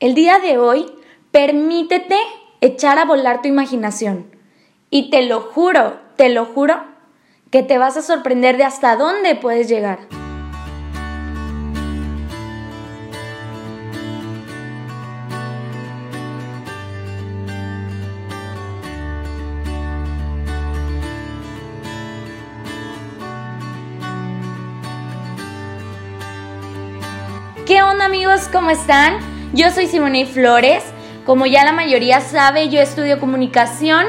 El día de hoy, permítete echar a volar tu imaginación. Y te lo juro, te lo juro, que te vas a sorprender de hasta dónde puedes llegar. ¿Qué onda amigos? ¿Cómo están? Yo soy Simone Flores. Como ya la mayoría sabe, yo estudio comunicación,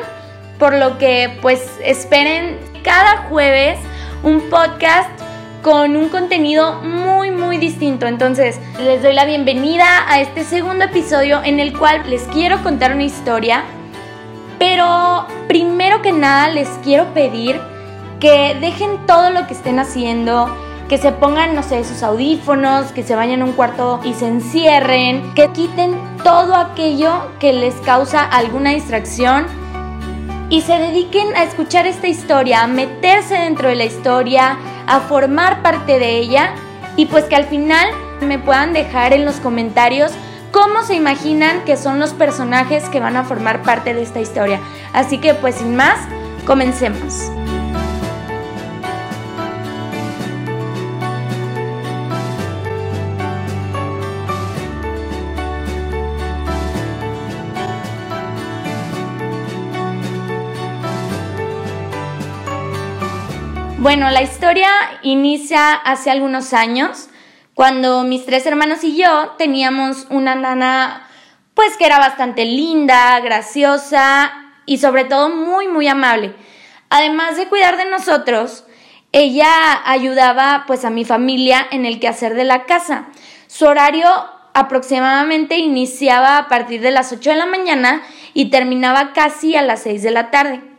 por lo que pues esperen cada jueves un podcast con un contenido muy muy distinto. Entonces, les doy la bienvenida a este segundo episodio en el cual les quiero contar una historia. Pero primero que nada les quiero pedir que dejen todo lo que estén haciendo, que se pongan, no sé, sus audífonos, que se vayan a un cuarto y se encierren, que quiten todo aquello que les causa alguna distracción y se dediquen a escuchar esta historia, a meterse dentro de la historia, a formar parte de ella y pues que al final me puedan dejar en los comentarios cómo se imaginan que son los personajes que van a formar parte de esta historia. Así que pues sin más, comencemos. Bueno, la historia inicia hace algunos años, cuando mis tres hermanos y yo teníamos una nana, pues que era bastante linda, graciosa y sobre todo muy, muy amable. Además de cuidar de nosotros, ella ayudaba pues a mi familia en el quehacer de la casa. Su horario aproximadamente iniciaba a partir de las 8 de la mañana y terminaba casi a las 6 de la tarde.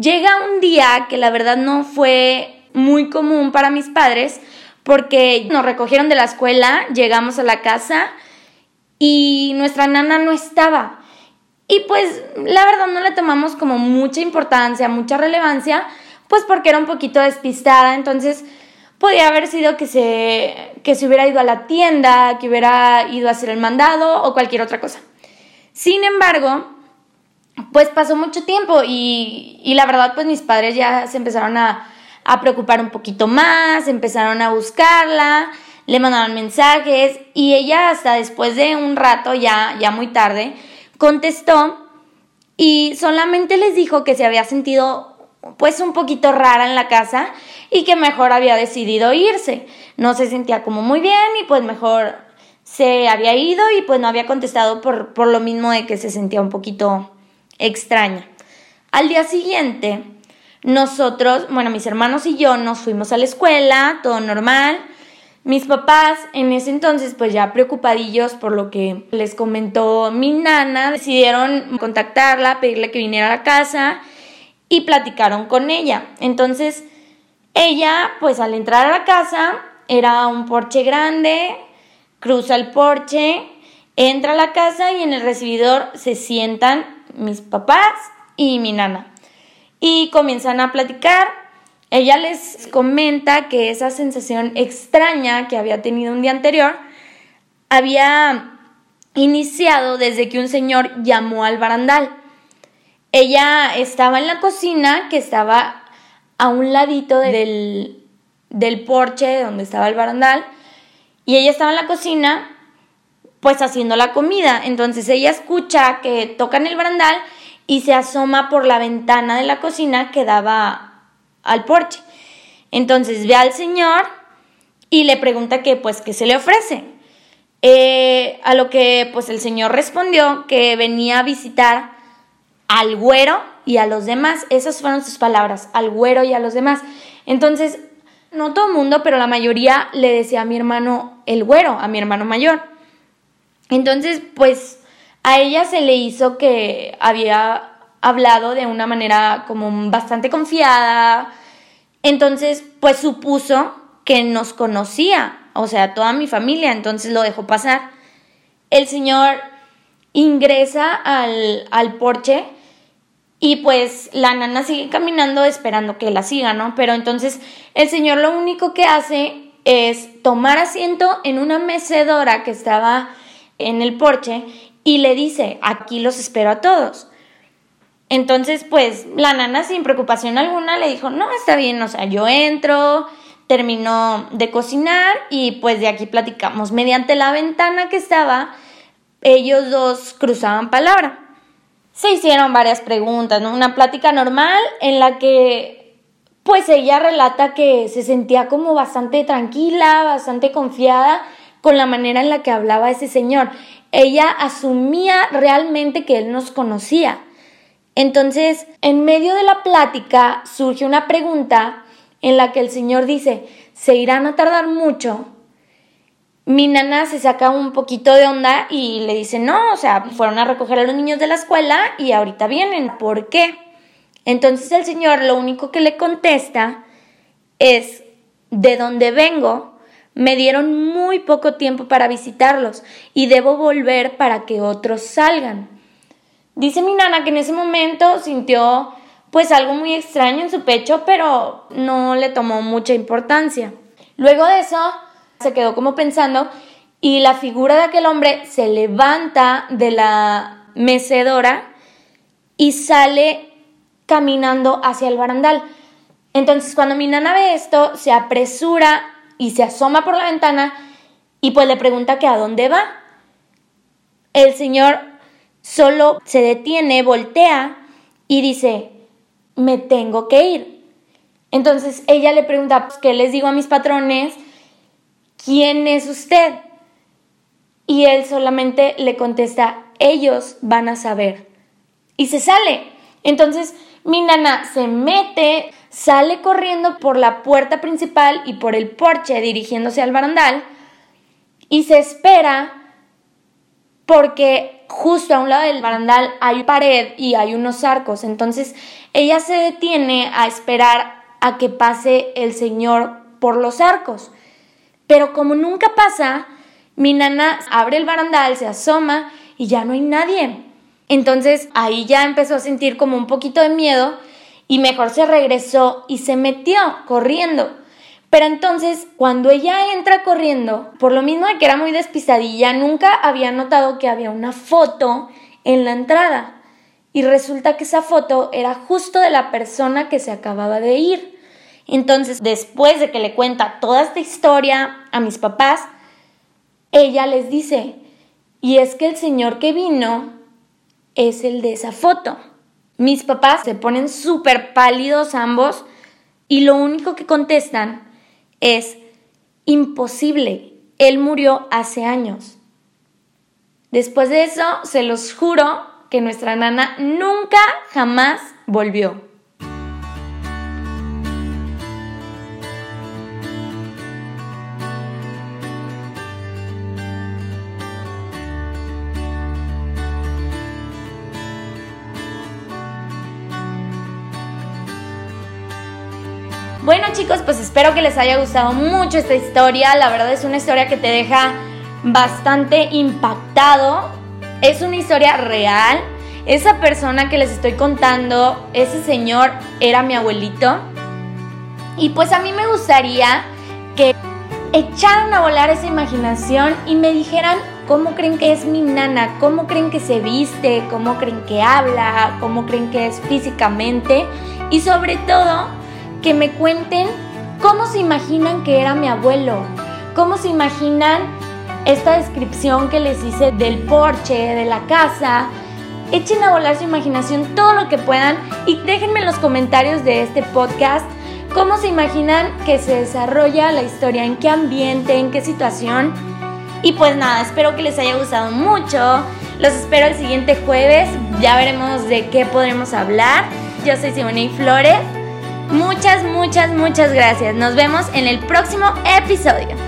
Llega un día que la verdad no fue muy común para mis padres porque nos recogieron de la escuela, llegamos a la casa y nuestra nana no estaba. Y pues la verdad no le tomamos como mucha importancia, mucha relevancia, pues porque era un poquito despistada, entonces podía haber sido que se, que se hubiera ido a la tienda, que hubiera ido a hacer el mandado o cualquier otra cosa. Sin embargo, pues pasó mucho tiempo y, y, la verdad pues mis padres ya se empezaron a, a, preocupar un poquito más, empezaron a buscarla, le mandaban mensajes y ella hasta después de un rato, ya, ya muy tarde, contestó y solamente les dijo que se había sentido pues un poquito rara en la casa y que mejor había decidido irse. No se sentía como muy bien y pues mejor se había ido y pues no había contestado por, por lo mismo de que se sentía un poquito extraña. Al día siguiente, nosotros, bueno, mis hermanos y yo nos fuimos a la escuela, todo normal. Mis papás en ese entonces, pues ya preocupadillos por lo que les comentó mi nana, decidieron contactarla, pedirle que viniera a la casa y platicaron con ella. Entonces, ella, pues al entrar a la casa, era un porche grande, cruza el porche, entra a la casa y en el recibidor se sientan mis papás y mi nana. Y comienzan a platicar. Ella les comenta que esa sensación extraña que había tenido un día anterior había iniciado desde que un señor llamó al barandal. Ella estaba en la cocina, que estaba a un ladito del, del porche donde estaba el barandal, y ella estaba en la cocina pues haciendo la comida. Entonces ella escucha que tocan el barandal y se asoma por la ventana de la cocina que daba al porche. Entonces ve al señor y le pregunta que pues qué se le ofrece. Eh, a lo que pues el señor respondió que venía a visitar al güero y a los demás. Esas fueron sus palabras, al güero y a los demás. Entonces, no todo el mundo, pero la mayoría le decía a mi hermano el güero, a mi hermano mayor. Entonces, pues a ella se le hizo que había hablado de una manera como bastante confiada. Entonces, pues supuso que nos conocía, o sea, toda mi familia, entonces lo dejó pasar. El señor ingresa al, al porche y pues la nana sigue caminando esperando que la siga, ¿no? Pero entonces el señor lo único que hace es tomar asiento en una mecedora que estaba en el porche y le dice, aquí los espero a todos. Entonces, pues la nana sin preocupación alguna le dijo, no, está bien, o sea, yo entro, terminó de cocinar y pues de aquí platicamos. Mediante la ventana que estaba, ellos dos cruzaban palabra. Se hicieron varias preguntas. Una plática normal en la que pues ella relata que se sentía como bastante tranquila, bastante confiada con la manera en la que hablaba ese señor. Ella asumía realmente que él nos conocía. Entonces, en medio de la plática surge una pregunta en la que el Señor dice, se irán a tardar mucho. Mi nana se saca un poquito de onda y le dice, no, o sea, fueron a recoger a los niños de la escuela y ahorita vienen. ¿Por qué? Entonces el Señor lo único que le contesta es, de donde vengo, me dieron muy poco tiempo para visitarlos y debo volver para que otros salgan. Dice mi nana que en ese momento sintió pues algo muy extraño en su pecho, pero no le tomó mucha importancia. Luego de eso, se quedó como pensando y la figura de aquel hombre se levanta de la mecedora y sale caminando hacia el barandal. Entonces, cuando mi nana ve esto, se apresura y se asoma por la ventana y pues le pregunta que a dónde va. El señor solo se detiene, voltea y dice, me tengo que ir. Entonces ella le pregunta, pues, ¿qué les digo a mis patrones? ¿Quién es usted? Y él solamente le contesta, ellos van a saber. Y se sale. Entonces mi nana se mete, sale corriendo por la puerta principal y por el porche dirigiéndose al barandal y se espera porque justo a un lado del barandal hay pared y hay unos arcos. Entonces ella se detiene a esperar a que pase el Señor por los arcos. Pero como nunca pasa, mi nana abre el barandal, se asoma y ya no hay nadie. Entonces ahí ya empezó a sentir como un poquito de miedo y mejor se regresó y se metió corriendo. Pero entonces, cuando ella entra corriendo, por lo mismo de que era muy despistadilla, nunca había notado que había una foto en la entrada. Y resulta que esa foto era justo de la persona que se acababa de ir. Entonces, después de que le cuenta toda esta historia a mis papás, ella les dice, y es que el señor que vino es el de esa foto. Mis papás se ponen súper pálidos ambos y lo único que contestan es imposible. Él murió hace años. Después de eso, se los juro que nuestra nana nunca jamás volvió. Bueno chicos, pues espero que les haya gustado mucho esta historia. La verdad es una historia que te deja bastante impactado. Es una historia real. Esa persona que les estoy contando, ese señor era mi abuelito. Y pues a mí me gustaría que echaran a volar esa imaginación y me dijeran cómo creen que es mi nana, cómo creen que se viste, cómo creen que habla, cómo creen que es físicamente y sobre todo que me cuenten cómo se imaginan que era mi abuelo, cómo se imaginan esta descripción que les hice del porche, de la casa. Echen a volar su imaginación todo lo que puedan y déjenme en los comentarios de este podcast cómo se imaginan que se desarrolla la historia, en qué ambiente, en qué situación. Y pues nada, espero que les haya gustado mucho. Los espero el siguiente jueves. Ya veremos de qué podremos hablar. Yo soy Simone Flores Muchas, muchas, muchas gracias. Nos vemos en el próximo episodio.